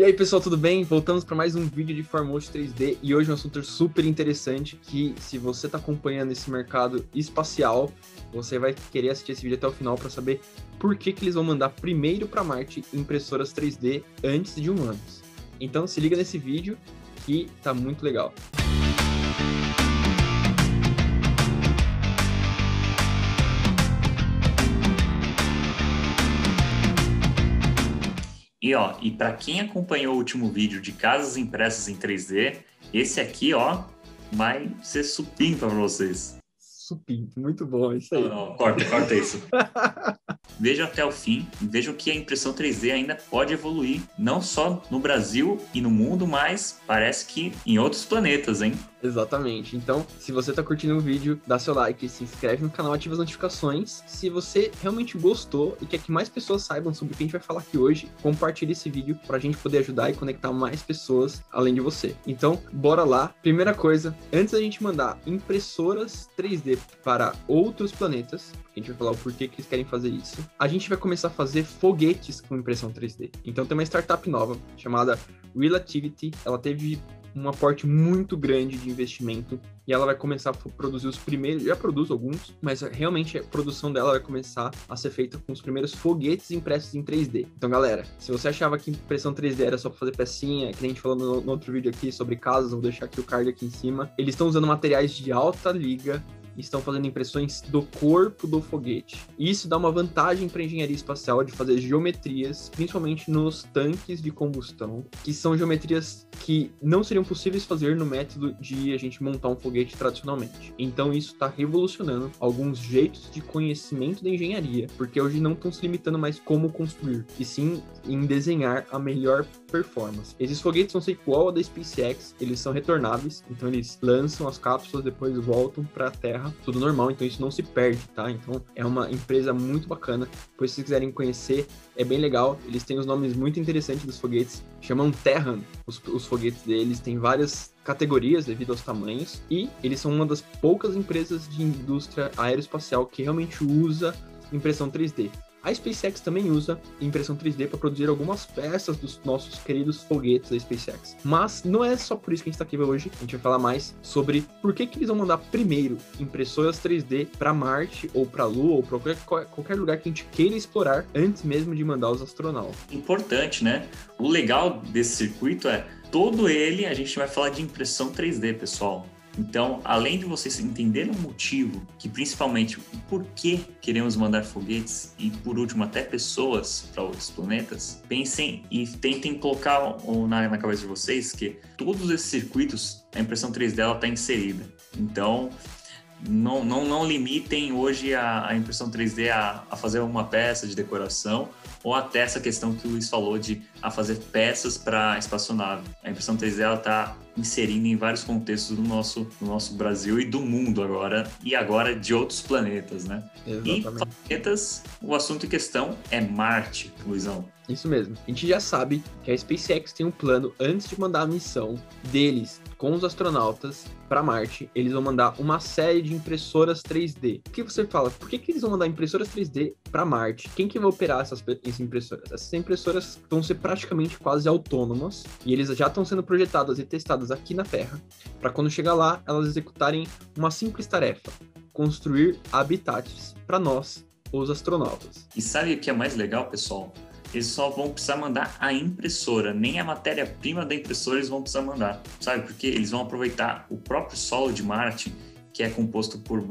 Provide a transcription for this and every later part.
E aí, pessoal, tudo bem? Voltamos para mais um vídeo de Formotion 3D e hoje um assunto super interessante que, se você está acompanhando esse mercado espacial, você vai querer assistir esse vídeo até o final para saber por que, que eles vão mandar primeiro para Marte impressoras 3D antes de humanos. Então, se liga nesse vídeo que tá muito legal. E ó, e para quem acompanhou o último vídeo de casas impressas em 3D, esse aqui, ó, vai ser supimpa para vocês. Supimpa, muito bom, isso aí. Não, não, corta, corta isso. vejam até o fim vejam que a impressão 3D ainda pode evoluir, não só no Brasil e no mundo, mas parece que em outros planetas, hein? Exatamente. Então, se você está curtindo o vídeo, dá seu like, se inscreve no canal, ativa as notificações. Se você realmente gostou e quer que mais pessoas saibam sobre o que a gente vai falar aqui hoje, compartilhe esse vídeo para a gente poder ajudar e conectar mais pessoas além de você. Então, bora lá. Primeira coisa, antes da gente mandar impressoras 3D para outros planetas, a gente vai falar o porquê que eles querem fazer isso, a gente vai começar a fazer foguetes com impressão 3D. Então, tem uma startup nova chamada Relativity. Ela teve um aporte muito grande de investimento e ela vai começar a produzir os primeiros, já produz alguns, mas realmente a produção dela vai começar a ser feita com os primeiros foguetes impressos em 3D. Então, galera, se você achava que impressão 3D era só para fazer pecinha, que a gente falou no, no outro vídeo aqui sobre casas, vou deixar aqui o card aqui em cima, eles estão usando materiais de alta liga estão fazendo impressões do corpo do foguete. Isso dá uma vantagem para a engenharia espacial de fazer geometrias, principalmente nos tanques de combustão, que são geometrias que não seriam possíveis fazer no método de a gente montar um foguete tradicionalmente. Então isso está revolucionando alguns jeitos de conhecimento da engenharia, porque hoje não estão se limitando mais como construir, e sim em desenhar a melhor performance. Esses foguetes vão ser igual ao da SpaceX, eles são retornáveis, então eles lançam as cápsulas, depois voltam para a Terra tudo normal, então isso não se perde, tá? Então é uma empresa muito bacana. Depois, se vocês quiserem conhecer, é bem legal. Eles têm os nomes muito interessantes dos foguetes, chamam Terran, os, os foguetes deles, tem várias categorias devido aos tamanhos, e eles são uma das poucas empresas de indústria aeroespacial que realmente usa impressão 3D. A SpaceX também usa impressão 3D para produzir algumas peças dos nossos queridos foguetes da SpaceX. Mas não é só por isso que a gente está aqui hoje. A gente vai falar mais sobre por que, que eles vão mandar primeiro impressoras 3D para Marte ou para a Lua ou para qualquer, qualquer lugar que a gente queira explorar antes mesmo de mandar os astronautas. Importante, né? O legal desse circuito é todo ele a gente vai falar de impressão 3D, pessoal. Então, além de vocês entenderem o motivo, que principalmente o porquê queremos mandar foguetes e, por último, até pessoas para outros planetas, pensem e tentem colocar na, na cabeça de vocês que todos esses circuitos, a impressão 3D está inserida. Então, não, não, não limitem hoje a, a impressão 3D a, a, fazer uma peça de decoração ou até essa questão que o Luiz falou de a fazer peças para espaçonave. A impressão 3D está inserindo em vários contextos do nosso, do nosso Brasil e do mundo agora, e agora de outros planetas, né? Exatamente. E planetas, o assunto em questão é Marte, Luizão. Isso mesmo. A gente já sabe que a SpaceX tem um plano antes de mandar a missão deles com os astronautas para Marte, eles vão mandar uma série de impressoras 3D. O que você fala? Por que, que eles vão mandar impressoras 3D para Marte? Quem que vai operar essas, essas impressoras? Essas impressoras vão ser praticamente quase autônomas e eles já estão sendo projetadas e testadas aqui na Terra para quando chegar lá elas executarem uma simples tarefa: construir habitats para nós, os astronautas. E sabe o que é mais legal, pessoal? eles só vão precisar mandar a impressora, nem a matéria-prima da impressora eles vão precisar mandar, sabe? Porque eles vão aproveitar o próprio solo de Marte, que é composto por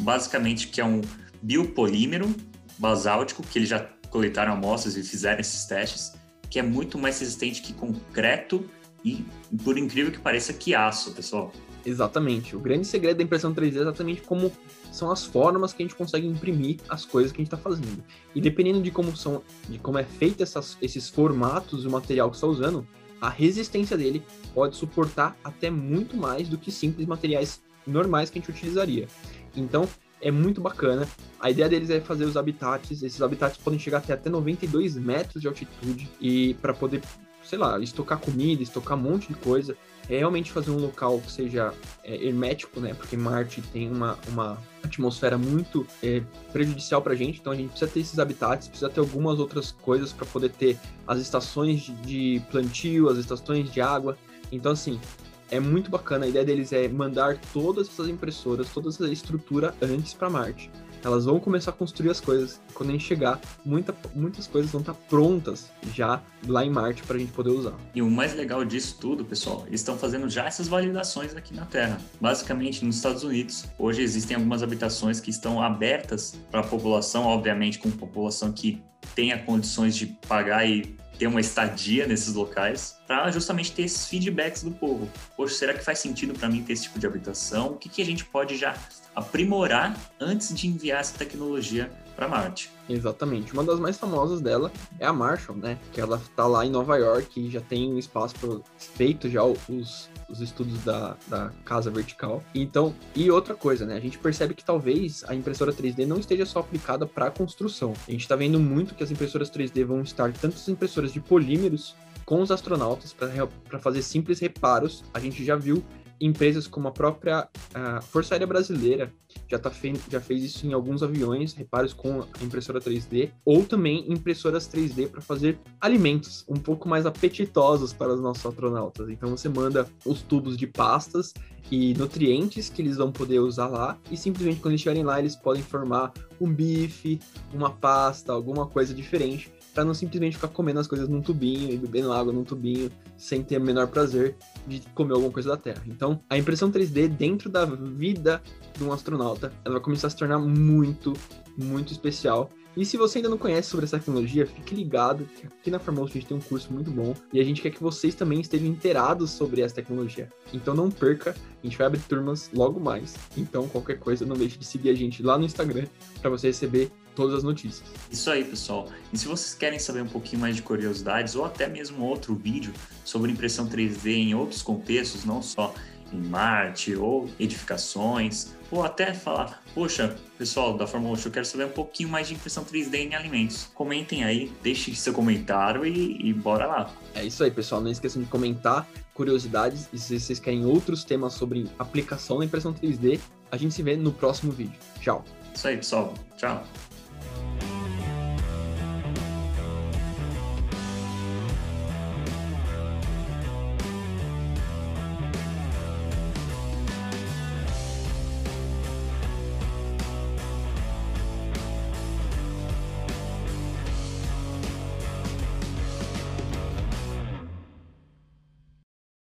basicamente que é um biopolímero basáltico, que eles já coletaram amostras e fizeram esses testes, que é muito mais resistente que concreto e, por incrível que pareça, que aço, pessoal. Exatamente. O grande segredo da impressão 3D é exatamente como são as formas que a gente consegue imprimir as coisas que a gente está fazendo. E dependendo de como são, de como é feito essas, esses formatos do material que está usando, a resistência dele pode suportar até muito mais do que simples materiais normais que a gente utilizaria. Então, é muito bacana. A ideia deles é fazer os habitats. Esses habitats podem chegar até, até 92 metros de altitude e para poder sei lá, estocar comida, estocar um monte de coisa. É realmente fazer um local que seja é, hermético, né? Porque Marte tem uma, uma atmosfera muito é, prejudicial para a gente, então a gente precisa ter esses habitats, precisa ter algumas outras coisas para poder ter as estações de plantio, as estações de água. Então, assim, é muito bacana. A ideia deles é mandar todas essas impressoras, toda essa estrutura antes para Marte. Elas vão começar a construir as coisas. Quando a gente chegar, muita, muitas coisas vão estar prontas já lá em Marte para a gente poder usar. E o mais legal disso tudo, pessoal, eles estão fazendo já essas validações aqui na Terra. Basicamente, nos Estados Unidos, hoje existem algumas habitações que estão abertas para a população, obviamente com população que tenha condições de pagar e ter uma estadia nesses locais para justamente ter esses feedbacks do povo. Poxa, será que faz sentido para mim ter esse tipo de habitação? O que, que a gente pode já aprimorar antes de enviar essa tecnologia para Marte? Exatamente. Uma das mais famosas dela é a Marshall, né? Que ela está lá em Nova York e já tem um espaço feito já os, os estudos da, da casa vertical. Então, e outra coisa, né? A gente percebe que talvez a impressora 3D não esteja só aplicada para construção. A gente está vendo muito que as impressoras 3D vão estar tanto as impressoras de polímeros com os astronautas para fazer simples reparos. A gente já viu empresas como a própria a Força Aérea Brasileira já, tá fe já fez isso em alguns aviões, reparos com impressora 3D, ou também impressoras 3D para fazer alimentos um pouco mais apetitosos para os nossos astronautas. Então você manda os tubos de pastas e nutrientes que eles vão poder usar lá, e simplesmente quando eles estiverem lá, eles podem formar um bife, uma pasta, alguma coisa diferente para não simplesmente ficar comendo as coisas num tubinho e bebendo água num tubinho sem ter o menor prazer de comer alguma coisa da Terra. Então, a impressão 3D dentro da vida de um astronauta, ela vai começar a se tornar muito, muito especial. E se você ainda não conhece sobre essa tecnologia, fique ligado que aqui na Formosa a gente tem um curso muito bom e a gente quer que vocês também estejam inteirados sobre essa tecnologia. Então não perca, a gente vai abrir turmas logo mais. Então qualquer coisa, não deixe de seguir a gente lá no Instagram para você receber todas as notícias. Isso aí, pessoal. E se vocês querem saber um pouquinho mais de curiosidades ou até mesmo outro vídeo sobre impressão 3D em outros contextos, não só em Marte ou edificações, ou até falar, poxa, pessoal da Fórmula 1, eu quero saber um pouquinho mais de impressão 3D em alimentos. Comentem aí, deixem seu comentário e, e bora lá. É isso aí, pessoal. Não esqueçam de comentar curiosidades e se vocês querem outros temas sobre aplicação da impressão 3D, a gente se vê no próximo vídeo. Tchau. Isso aí, pessoal. Tchau.